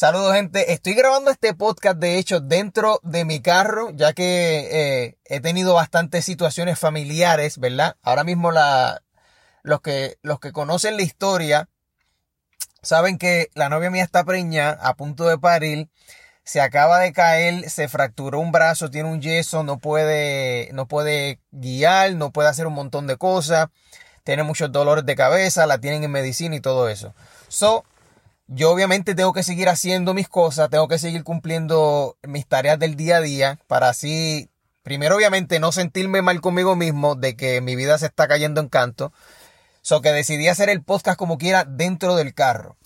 Saludos gente, estoy grabando este podcast de hecho dentro de mi carro ya que eh, he tenido bastantes situaciones familiares, ¿verdad? Ahora mismo la, los, que, los que conocen la historia saben que la novia mía está preña, a punto de parir, se acaba de caer, se fracturó un brazo, tiene un yeso, no puede, no puede guiar, no puede hacer un montón de cosas, tiene muchos dolores de cabeza, la tienen en medicina y todo eso. So, yo obviamente tengo que seguir haciendo mis cosas, tengo que seguir cumpliendo mis tareas del día a día para así, primero obviamente no sentirme mal conmigo mismo de que mi vida se está cayendo en canto. So que decidí hacer el podcast como quiera dentro del carro.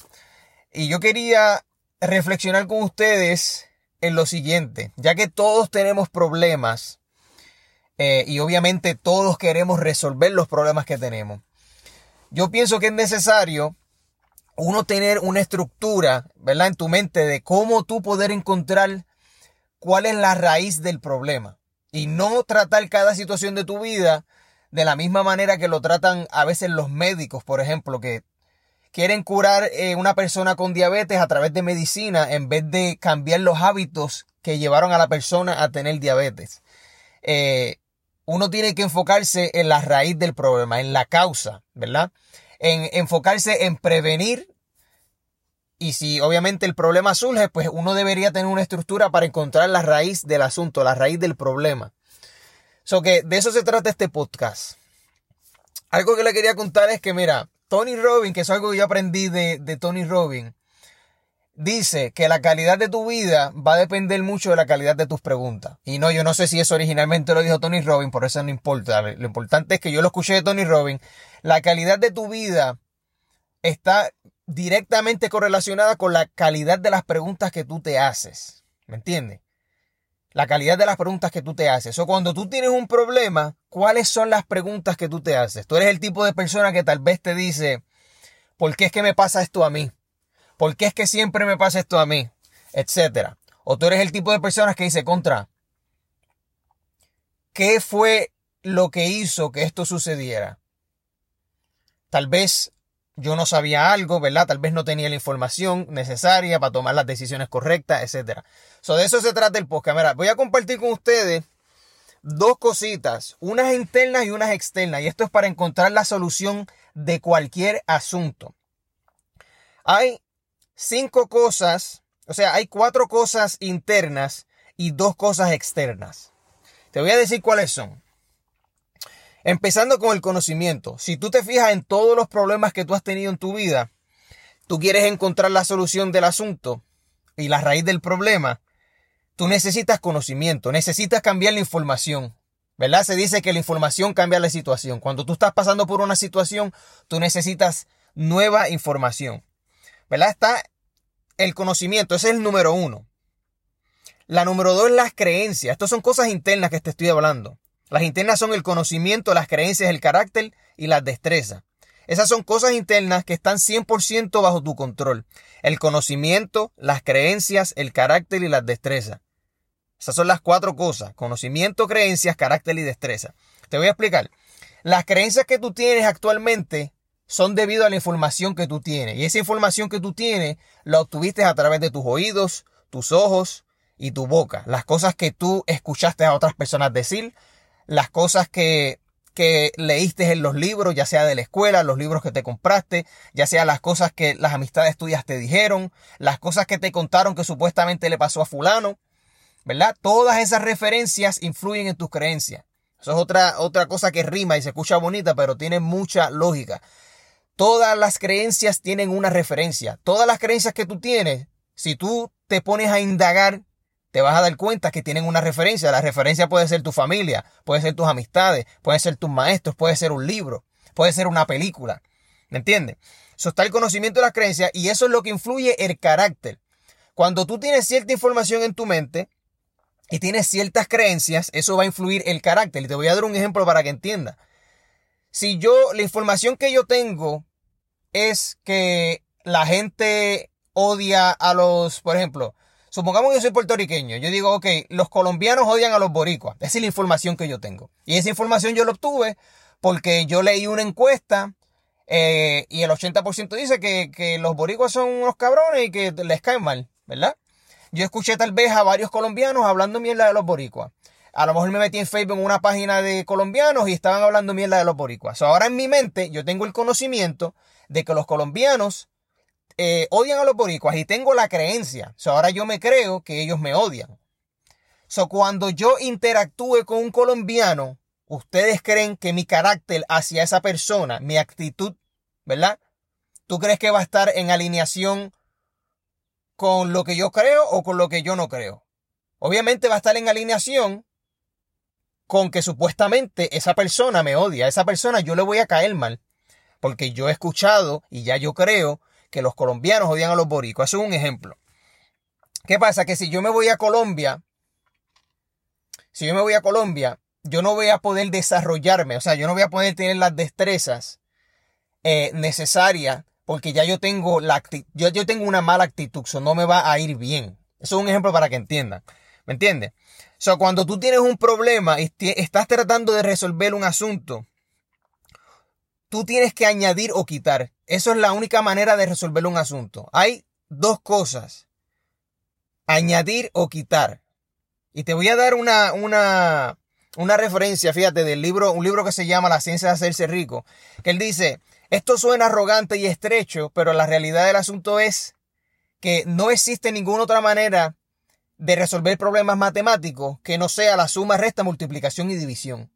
Y yo quería reflexionar con ustedes en lo siguiente, ya que todos tenemos problemas eh, y obviamente todos queremos resolver los problemas que tenemos. Yo pienso que es necesario uno tener una estructura, ¿verdad? En tu mente de cómo tú poder encontrar cuál es la raíz del problema. Y no tratar cada situación de tu vida de la misma manera que lo tratan a veces los médicos, por ejemplo, que quieren curar eh, una persona con diabetes a través de medicina en vez de cambiar los hábitos que llevaron a la persona a tener diabetes. Eh, uno tiene que enfocarse en la raíz del problema, en la causa, ¿verdad? En enfocarse en prevenir y si obviamente el problema surge, pues uno debería tener una estructura para encontrar la raíz del asunto, la raíz del problema. So que de eso se trata este podcast. Algo que le quería contar es que, mira, Tony Robbins, que es algo que yo aprendí de, de Tony Robbins, dice que la calidad de tu vida va a depender mucho de la calidad de tus preguntas. Y no, yo no sé si eso originalmente lo dijo Tony Robbins, por eso no importa. Lo importante es que yo lo escuché de Tony Robbins. La calidad de tu vida está directamente correlacionada con la calidad de las preguntas que tú te haces. ¿Me entiendes? La calidad de las preguntas que tú te haces. O cuando tú tienes un problema, ¿cuáles son las preguntas que tú te haces? Tú eres el tipo de persona que tal vez te dice, ¿por qué es que me pasa esto a mí? ¿Por qué es que siempre me pasa esto a mí? Etcétera. O tú eres el tipo de personas que dice, contra, ¿qué fue lo que hizo que esto sucediera? Tal vez yo no sabía algo, ¿verdad? Tal vez no tenía la información necesaria para tomar las decisiones correctas, etc. So, de eso se trata el podcast. Mira, voy a compartir con ustedes dos cositas, unas internas y unas externas. Y esto es para encontrar la solución de cualquier asunto. Hay cinco cosas, o sea, hay cuatro cosas internas y dos cosas externas. Te voy a decir cuáles son. Empezando con el conocimiento. Si tú te fijas en todos los problemas que tú has tenido en tu vida, tú quieres encontrar la solución del asunto y la raíz del problema, tú necesitas conocimiento, necesitas cambiar la información. ¿Verdad? Se dice que la información cambia la situación. Cuando tú estás pasando por una situación, tú necesitas nueva información. ¿Verdad? Está el conocimiento, ese es el número uno. La número dos es las creencias. Estas son cosas internas que te estoy hablando. Las internas son el conocimiento, las creencias, el carácter y las destrezas. Esas son cosas internas que están 100% bajo tu control. El conocimiento, las creencias, el carácter y las destrezas. Esas son las cuatro cosas. Conocimiento, creencias, carácter y destreza. Te voy a explicar. Las creencias que tú tienes actualmente son debido a la información que tú tienes. Y esa información que tú tienes la obtuviste a través de tus oídos, tus ojos y tu boca. Las cosas que tú escuchaste a otras personas decir, las cosas que, que leíste en los libros, ya sea de la escuela, los libros que te compraste, ya sea las cosas que las amistades tuyas te dijeron, las cosas que te contaron que supuestamente le pasó a fulano, ¿verdad? Todas esas referencias influyen en tus creencias. Eso es otra, otra cosa que rima y se escucha bonita, pero tiene mucha lógica. Todas las creencias tienen una referencia. Todas las creencias que tú tienes, si tú te pones a indagar te vas a dar cuenta que tienen una referencia. La referencia puede ser tu familia, puede ser tus amistades, puede ser tus maestros, puede ser un libro, puede ser una película. ¿Me entiendes? Eso está el conocimiento de las creencias y eso es lo que influye el carácter. Cuando tú tienes cierta información en tu mente y tienes ciertas creencias, eso va a influir el carácter. Y te voy a dar un ejemplo para que entiendas. Si yo, la información que yo tengo es que la gente odia a los, por ejemplo, Supongamos que yo soy puertorriqueño. Yo digo, ok, los colombianos odian a los boricuas. Esa es la información que yo tengo. Y esa información yo la obtuve porque yo leí una encuesta eh, y el 80% dice que, los boricuas son unos cabrones y que les caen mal. ¿verdad? Yo escuché tal vez a varios colombianos hablando mierda de los boricuas. A lo mejor me metí en Facebook en una página de colombianos y estaban hablando mierda de los boricuas. ahora en mi mente yo tengo el conocimiento de que los colombianos eh, odian a los boricuas y tengo la creencia. ahora yo me creo que ellos me odian. So, cuando yo interactúe con un colombiano, ustedes creen que mi carácter hacia esa persona, mi actitud, ¿verdad? ¿Tú crees que va a estar en alineación con lo que yo creo o con lo que yo no creo? Obviamente va a estar en alineación con que supuestamente esa persona me odia, esa persona yo le voy a caer mal, porque yo he escuchado y ya yo creo que los colombianos odian a los boricos. Eso es un ejemplo. ¿Qué pasa? Que si yo me voy a Colombia, si yo me voy a Colombia, yo no voy a poder desarrollarme, o sea, yo no voy a poder tener las destrezas eh, necesarias porque ya yo tengo la yo, yo tengo una mala actitud, eso no me va a ir bien. Eso es un ejemplo para que entiendan. ¿Me entiendes? O sea, cuando tú tienes un problema y estás tratando de resolver un asunto, tú tienes que añadir o quitar. Eso es la única manera de resolver un asunto. Hay dos cosas. Añadir o quitar. Y te voy a dar una, una, una referencia, fíjate, del libro, un libro que se llama La ciencia de hacerse rico, que él dice, esto suena arrogante y estrecho, pero la realidad del asunto es que no existe ninguna otra manera de resolver problemas matemáticos que no sea la suma, resta, multiplicación y división.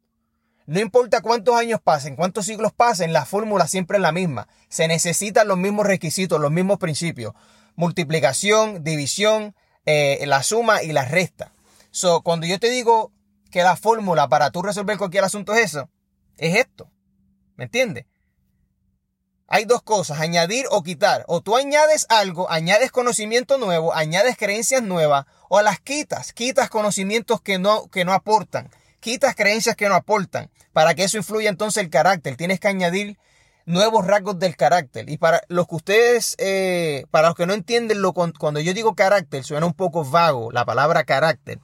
No importa cuántos años pasen, cuántos siglos pasen, la fórmula siempre es la misma. Se necesitan los mismos requisitos, los mismos principios. Multiplicación, división, eh, la suma y la resta. So, cuando yo te digo que la fórmula para tú resolver cualquier asunto es eso, es esto. ¿Me entiendes? Hay dos cosas, añadir o quitar. O tú añades algo, añades conocimiento nuevo, añades creencias nuevas, o las quitas, quitas conocimientos que no, que no aportan, quitas creencias que no aportan, para que eso influya entonces el carácter. Tienes que añadir nuevos rasgos del carácter. Y para los que ustedes, eh, para los que no entienden lo, cuando yo digo carácter, suena un poco vago la palabra carácter.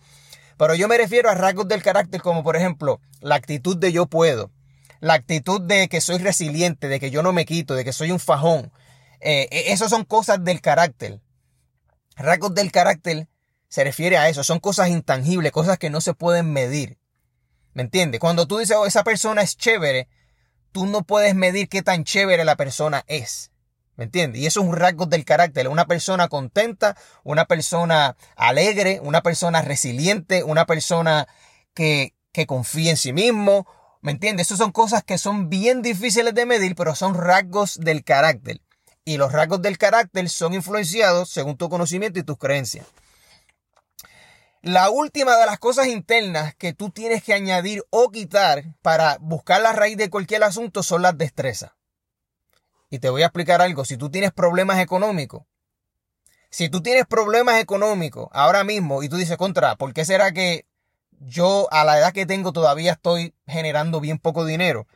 Pero yo me refiero a rasgos del carácter como por ejemplo la actitud de yo puedo la actitud de que soy resiliente, de que yo no me quito, de que soy un fajón. Eh, e, esas son cosas del carácter. Rasgos del carácter se refiere a eso. Son cosas intangibles, cosas que no se pueden medir. ¿Me entiendes? Cuando tú dices, oh, esa persona es chévere, tú no puedes medir qué tan chévere la persona es. ¿Me entiendes? Y eso es un rasgo del carácter. Una persona contenta, una persona alegre, una persona resiliente, una persona que, que confía en sí mismo, ¿Me entiendes? Esas son cosas que son bien difíciles de medir, pero son rasgos del carácter. Y los rasgos del carácter son influenciados según tu conocimiento y tus creencias. La última de las cosas internas que tú tienes que añadir o quitar para buscar la raíz de cualquier asunto son las destrezas. Y te voy a explicar algo. Si tú tienes problemas económicos, si tú tienes problemas económicos ahora mismo y tú dices contra, ¿por qué será que yo a la edad que tengo todavía estoy generando bien poco dinero.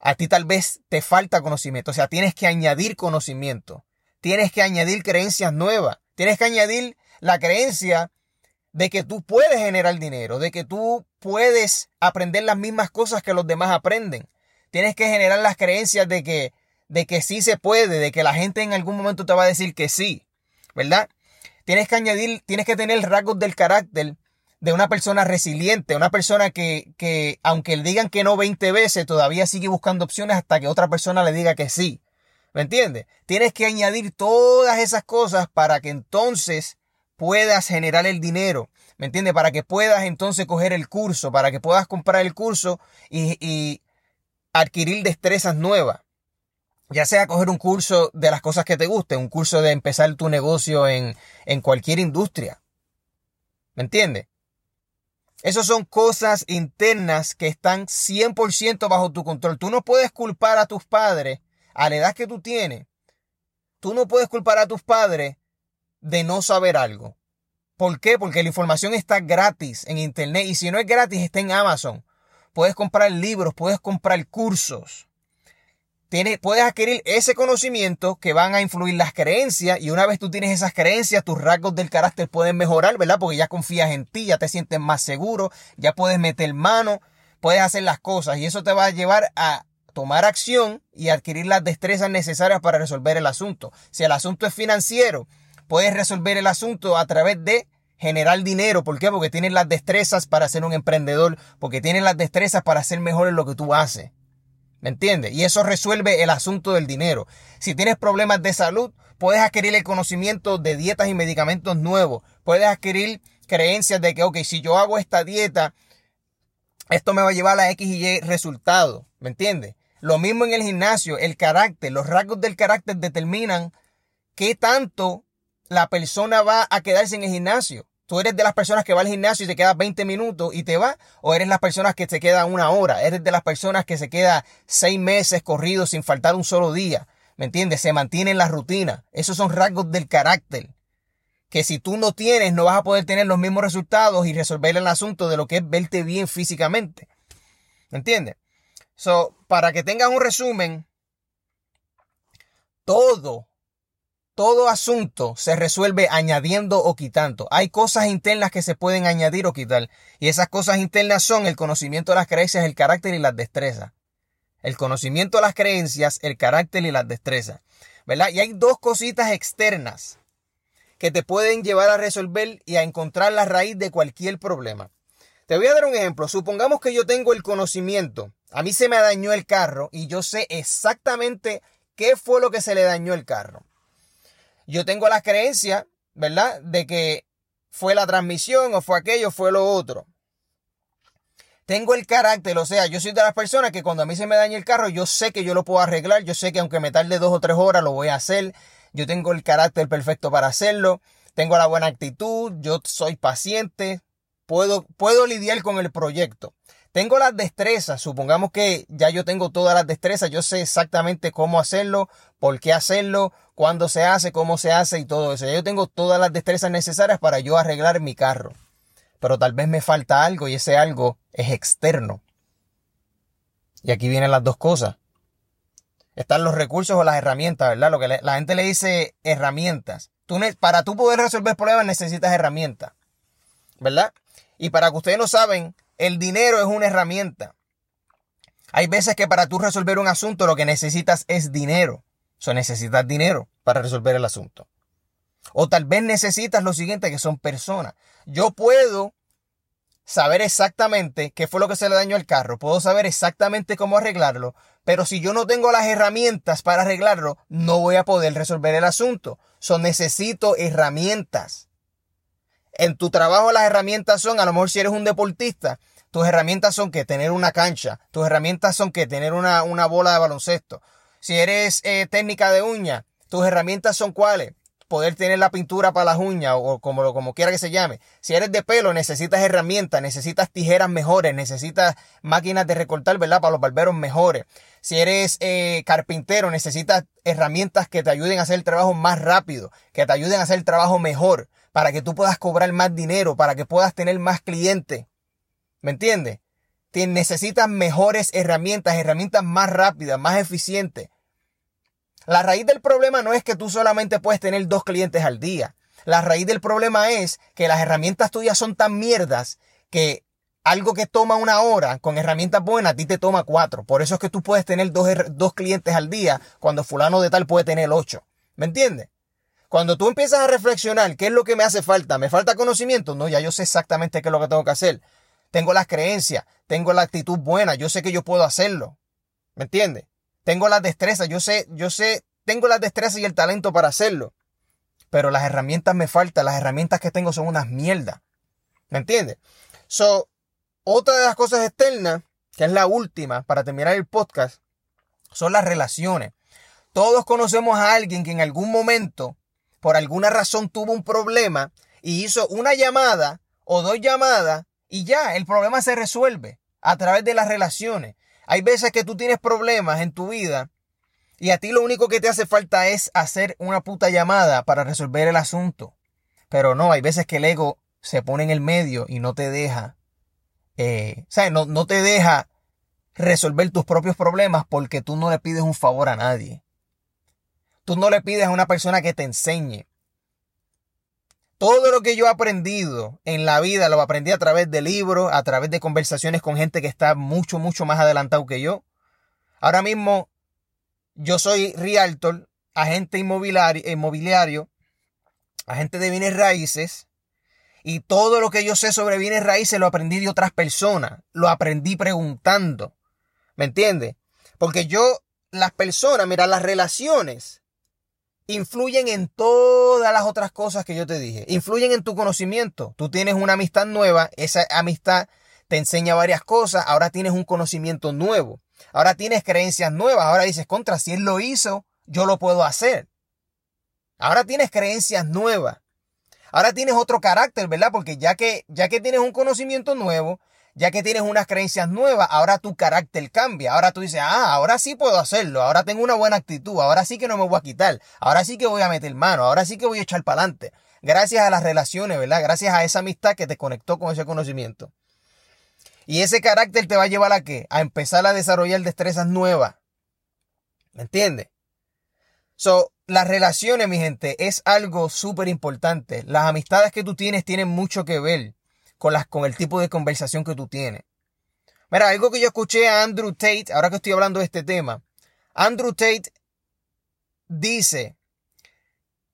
A ti tal vez te falta conocimiento, o sea, tienes que añadir conocimiento, tienes que añadir creencias nuevas, tienes que añadir la creencia de que tú puedes generar dinero, de que tú puedes aprender las mismas cosas que los demás aprenden. Tienes que generar las creencias de que, de que sí se puede, de que la gente en algún momento te va a decir que sí, ¿verdad? Tienes que añadir, tienes que tener rasgos del carácter de una persona resiliente, una persona que, que aunque le digan que no 20 veces, todavía sigue buscando opciones hasta que otra persona le diga que sí. ¿Me entiendes? Tienes que añadir todas esas cosas para que entonces puedas generar el dinero. ¿Me entiendes? Para que puedas entonces coger el curso, para que puedas comprar el curso y, y adquirir destrezas nuevas. Ya sea coger un curso de las cosas que te gusten, un curso de empezar tu negocio en, en cualquier industria. ¿Me entiendes? Esas son cosas internas que están 100% bajo tu control. Tú no puedes culpar a tus padres a la edad que tú tienes. Tú no puedes culpar a tus padres de no saber algo. ¿Por qué? Porque la información está gratis en Internet y si no es gratis está en Amazon. Puedes comprar libros, puedes comprar cursos puedes adquirir ese conocimiento que van a influir las creencias y una vez tú tienes esas creencias, tus rasgos del carácter pueden mejorar, ¿verdad? Porque ya confías en ti, ya te sientes más seguro, ya puedes meter mano, puedes hacer las cosas y eso te va a llevar a tomar acción y adquirir las destrezas necesarias para resolver el asunto. Si el asunto es financiero, puedes resolver el asunto a través de generar dinero. ¿Por qué? Porque tienes las destrezas para ser un emprendedor, porque tienes las destrezas para ser mejor en lo que tú haces. ¿Me entiendes? Y eso resuelve el asunto del dinero. Si tienes problemas de salud, puedes adquirir el conocimiento de dietas y medicamentos nuevos. Puedes adquirir creencias de que, ok, si yo hago esta dieta, esto me va a llevar a X y Y resultado. ¿Me entiendes? Lo mismo en el gimnasio, el carácter, los rasgos del carácter determinan qué tanto la persona va a quedarse en el gimnasio. Tú eres de las personas que va al gimnasio y te queda 20 minutos y te va, o eres las personas que se queda una hora, eres de las personas que se queda seis meses corridos sin faltar un solo día. ¿Me entiendes? Se mantiene en la rutina. Esos son rasgos del carácter. Que si tú no tienes, no vas a poder tener los mismos resultados y resolver el asunto de lo que es verte bien físicamente. ¿Me entiendes? So, para que tengas un resumen, todo todo asunto se resuelve añadiendo o quitando. Hay cosas internas que se pueden añadir o quitar. Y esas cosas internas son el conocimiento de las creencias, el carácter y las destrezas. El conocimiento de las creencias, el carácter y las destrezas. ¿Verdad? Y hay dos cositas externas que te pueden llevar a resolver y a encontrar la raíz de cualquier problema. Te voy a dar un ejemplo. Supongamos que yo tengo el conocimiento. A mí se me dañó el carro y yo sé exactamente qué fue lo que se le dañó el carro yo tengo la creencia, ¿verdad? De que fue la transmisión o fue aquello, fue lo otro. Tengo el carácter, o sea, yo soy de las personas que cuando a mí se me daña el carro, yo sé que yo lo puedo arreglar, yo sé que aunque me tarde dos o tres horas, lo voy a hacer. Yo tengo el carácter perfecto para hacerlo, tengo la buena actitud, yo soy paciente, puedo, puedo lidiar con el proyecto. Tengo las destrezas, supongamos que ya yo tengo todas las destrezas, yo sé exactamente cómo hacerlo, por qué hacerlo, cuándo se hace, cómo se hace y todo eso. Ya yo tengo todas las destrezas necesarias para yo arreglar mi carro. Pero tal vez me falta algo y ese algo es externo. Y aquí vienen las dos cosas. Están los recursos o las herramientas, ¿verdad? Lo que la gente le dice herramientas. Tú, para tú poder resolver problemas necesitas herramientas, ¿verdad? Y para que ustedes no saben, el dinero es una herramienta. Hay veces que para tú resolver un asunto lo que necesitas es dinero. O necesitas dinero para resolver el asunto. O tal vez necesitas lo siguiente, que son personas. Yo puedo saber exactamente qué fue lo que se le dañó al carro. Puedo saber exactamente cómo arreglarlo. Pero si yo no tengo las herramientas para arreglarlo, no voy a poder resolver el asunto. So, necesito herramientas. En tu trabajo las herramientas son, a lo mejor si eres un deportista, tus herramientas son que tener una cancha, tus herramientas son que tener una, una bola de baloncesto. Si eres eh, técnica de uña, tus herramientas son cuáles? Poder tener la pintura para las uñas o como, como quiera que se llame. Si eres de pelo, necesitas herramientas, necesitas tijeras mejores, necesitas máquinas de recortar, ¿verdad? Para los barberos mejores. Si eres eh, carpintero, necesitas herramientas que te ayuden a hacer el trabajo más rápido, que te ayuden a hacer el trabajo mejor, para que tú puedas cobrar más dinero, para que puedas tener más clientes. ¿Me entiendes? Necesitas mejores herramientas, herramientas más rápidas, más eficientes. La raíz del problema no es que tú solamente puedes tener dos clientes al día. La raíz del problema es que las herramientas tuyas son tan mierdas que algo que toma una hora con herramientas buenas a ti te toma cuatro. Por eso es que tú puedes tener dos, dos clientes al día cuando fulano de tal puede tener ocho. ¿Me entiendes? Cuando tú empiezas a reflexionar, ¿qué es lo que me hace falta? ¿Me falta conocimiento? No, ya yo sé exactamente qué es lo que tengo que hacer tengo las creencias, tengo la actitud buena, yo sé que yo puedo hacerlo. ¿Me entiendes? Tengo las destrezas, yo sé, yo sé, tengo las destrezas y el talento para hacerlo. Pero las herramientas me faltan, las herramientas que tengo son unas mierdas. ¿Me entiendes? So, otra de las cosas externas, que es la última para terminar el podcast, son las relaciones. Todos conocemos a alguien que en algún momento, por alguna razón, tuvo un problema y hizo una llamada o dos llamadas y ya, el problema se resuelve a través de las relaciones. Hay veces que tú tienes problemas en tu vida y a ti lo único que te hace falta es hacer una puta llamada para resolver el asunto. Pero no, hay veces que el ego se pone en el medio y no te deja, eh, No, no te deja resolver tus propios problemas porque tú no le pides un favor a nadie. Tú no le pides a una persona que te enseñe. Todo lo que yo he aprendido en la vida lo aprendí a través de libros, a través de conversaciones con gente que está mucho, mucho más adelantado que yo. Ahora mismo yo soy realtor, agente inmobiliario, inmobiliario agente de bienes raíces, y todo lo que yo sé sobre bienes raíces lo aprendí de otras personas, lo aprendí preguntando. ¿Me entiendes? Porque yo, las personas, mira, las relaciones influyen en todas las otras cosas que yo te dije. Influyen en tu conocimiento. Tú tienes una amistad nueva, esa amistad te enseña varias cosas, ahora tienes un conocimiento nuevo. Ahora tienes creencias nuevas, ahora dices, contra, si él lo hizo, yo lo puedo hacer. Ahora tienes creencias nuevas. Ahora tienes otro carácter, ¿verdad? Porque ya que, ya que tienes un conocimiento nuevo, ya que tienes unas creencias nuevas, ahora tu carácter cambia. Ahora tú dices, ah, ahora sí puedo hacerlo, ahora tengo una buena actitud, ahora sí que no me voy a quitar, ahora sí que voy a meter mano, ahora sí que voy a echar para adelante. Gracias a las relaciones, ¿verdad? Gracias a esa amistad que te conectó con ese conocimiento. Y ese carácter te va a llevar a qué? A empezar a desarrollar destrezas nuevas. ¿Me entiendes? So, las relaciones, mi gente, es algo súper importante. Las amistades que tú tienes tienen mucho que ver con, las, con el tipo de conversación que tú tienes. Mira, algo que yo escuché a Andrew Tate, ahora que estoy hablando de este tema. Andrew Tate dice,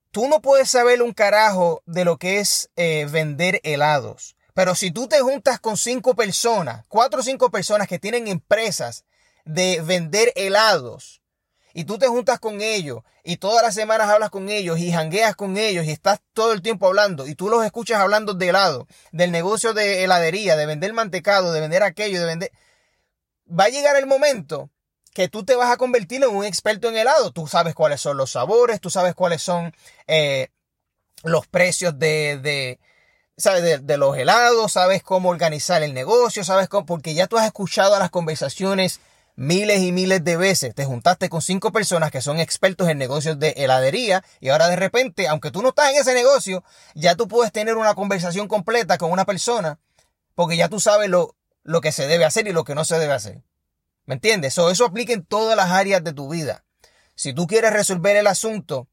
tú no puedes saber un carajo de lo que es eh, vender helados. Pero si tú te juntas con cinco personas, cuatro o cinco personas que tienen empresas de vender helados, y tú te juntas con ellos y todas las semanas hablas con ellos y jangueas con ellos y estás todo el tiempo hablando y tú los escuchas hablando de helado, del negocio de heladería, de vender mantecado, de vender aquello, de vender... Va a llegar el momento que tú te vas a convertir en un experto en helado. Tú sabes cuáles son los sabores, tú sabes cuáles son eh, los precios de, sabes de, los helados, sabes cómo organizar el negocio, sabes cómo, porque ya tú has escuchado las conversaciones miles y miles de veces. Te juntaste con cinco personas que son expertos en negocios de heladería y ahora de repente, aunque tú no estás en ese negocio, ya tú puedes tener una conversación completa con una persona porque ya tú sabes lo, lo que se debe hacer y lo que no se debe hacer. ¿Me entiendes? eso aplica en todas las áreas de tu vida. Si tú quieres resolver el asunto,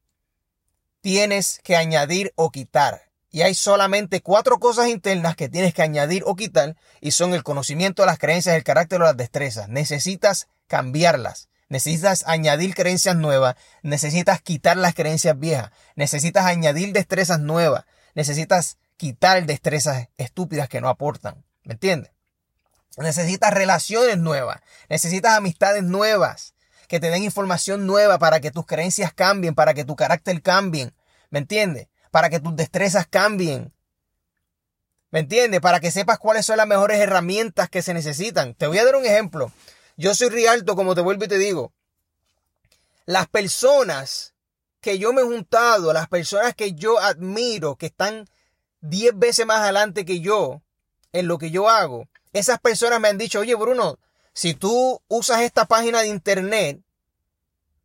tienes que añadir o quitar. Y hay solamente cuatro cosas internas que tienes que añadir o quitar y son el conocimiento, las creencias, el carácter o las destrezas. Necesitas cambiarlas. Necesitas añadir creencias nuevas, necesitas quitar las creencias viejas, necesitas añadir destrezas nuevas, necesitas quitar destrezas estúpidas que no aportan. ¿Me entiendes? Necesitas relaciones nuevas, necesitas amistades nuevas, que te den información nueva para que tus creencias cambien, para que tu carácter cambie. ¿Me entiendes? Para que tus destrezas cambien. ¿Me entiendes? Para que sepas cuáles son las mejores herramientas que se necesitan. Te voy a dar un ejemplo. Yo soy Rialto, como te vuelvo y te digo. Las personas que yo me he juntado, las personas que yo admiro, que están 10 veces más adelante que yo en lo que yo hago, esas personas me han dicho, oye Bruno, si tú usas esta página de internet,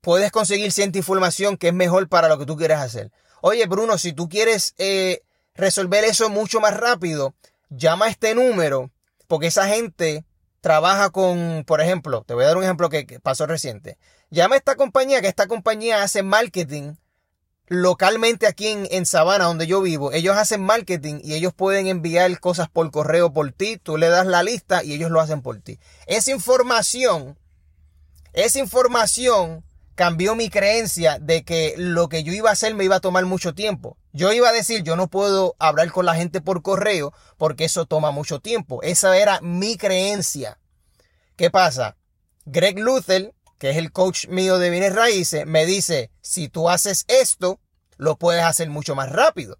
puedes conseguir cierta información que es mejor para lo que tú quieres hacer. Oye, Bruno, si tú quieres eh, resolver eso mucho más rápido, llama a este número, porque esa gente trabaja con, por ejemplo, te voy a dar un ejemplo que, pasó reciente. Llama a esta compañía, que esta compañía hace marketing localmente aquí en, en Sabana, donde yo vivo. Ellos hacen marketing y ellos pueden enviar cosas por correo por ti. Tú le das la lista y ellos lo hacen por ti. Esa información, esa información cambió mi creencia de que lo que yo iba a hacer me iba a tomar mucho tiempo. Yo iba a decir, yo no puedo hablar con la gente por correo porque eso toma mucho tiempo. Esa era mi creencia. ¿Qué pasa? Greg Luther, que es el coach mío de bienes raíces, me dice, si tú haces esto, lo puedes hacer mucho más rápido.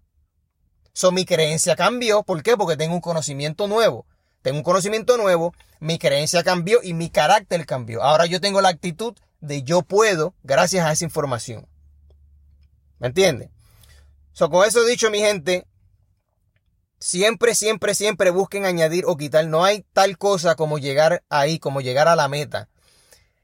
So, mi creencia cambió. ¿Por qué? Porque tengo un conocimiento nuevo. Tengo un conocimiento nuevo, mi creencia cambió y mi carácter cambió. Ahora yo tengo la actitud de yo puedo gracias a esa información. ¿Me entienden? So, con eso dicho, mi gente, siempre, siempre, siempre busquen añadir o quitar. No hay tal cosa como llegar ahí, como llegar a la meta.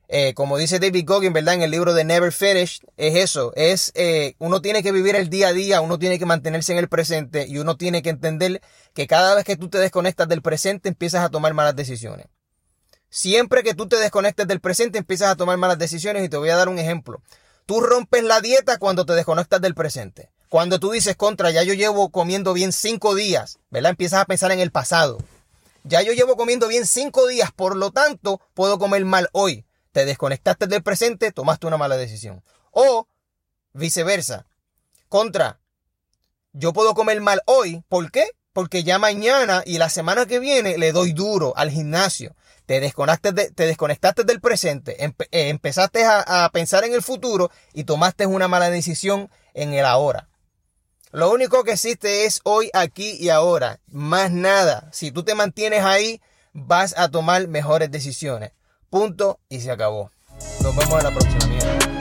Eh, como dice David Goggin, ¿verdad? En el libro de Never Finish, es eso, es eh, uno tiene que vivir el día a día, uno tiene que mantenerse en el presente y uno tiene que entender que cada vez que tú te desconectas del presente empiezas a tomar malas decisiones. Siempre que tú te desconectes del presente empiezas a tomar malas decisiones y te voy a dar un ejemplo. Tú rompes la dieta cuando te desconectas del presente. Cuando tú dices contra, ya yo llevo comiendo bien cinco días, ¿verdad? Empiezas a pensar en el pasado. Ya yo llevo comiendo bien cinco días, por lo tanto, puedo comer mal hoy. Te desconectaste del presente, tomaste una mala decisión. O viceversa. Contra, Yo puedo comer mal hoy. ¿Por qué? Porque ya mañana y la semana que viene le doy duro al gimnasio. Te desconectaste, te desconectaste del presente, eh, empezaste a, a pensar en el futuro y tomaste una mala decisión en el ahora. Lo único que existe es hoy, aquí y ahora. Más nada. Si tú te mantienes ahí, vas a tomar mejores decisiones. Punto y se acabó. Nos vemos en la próxima.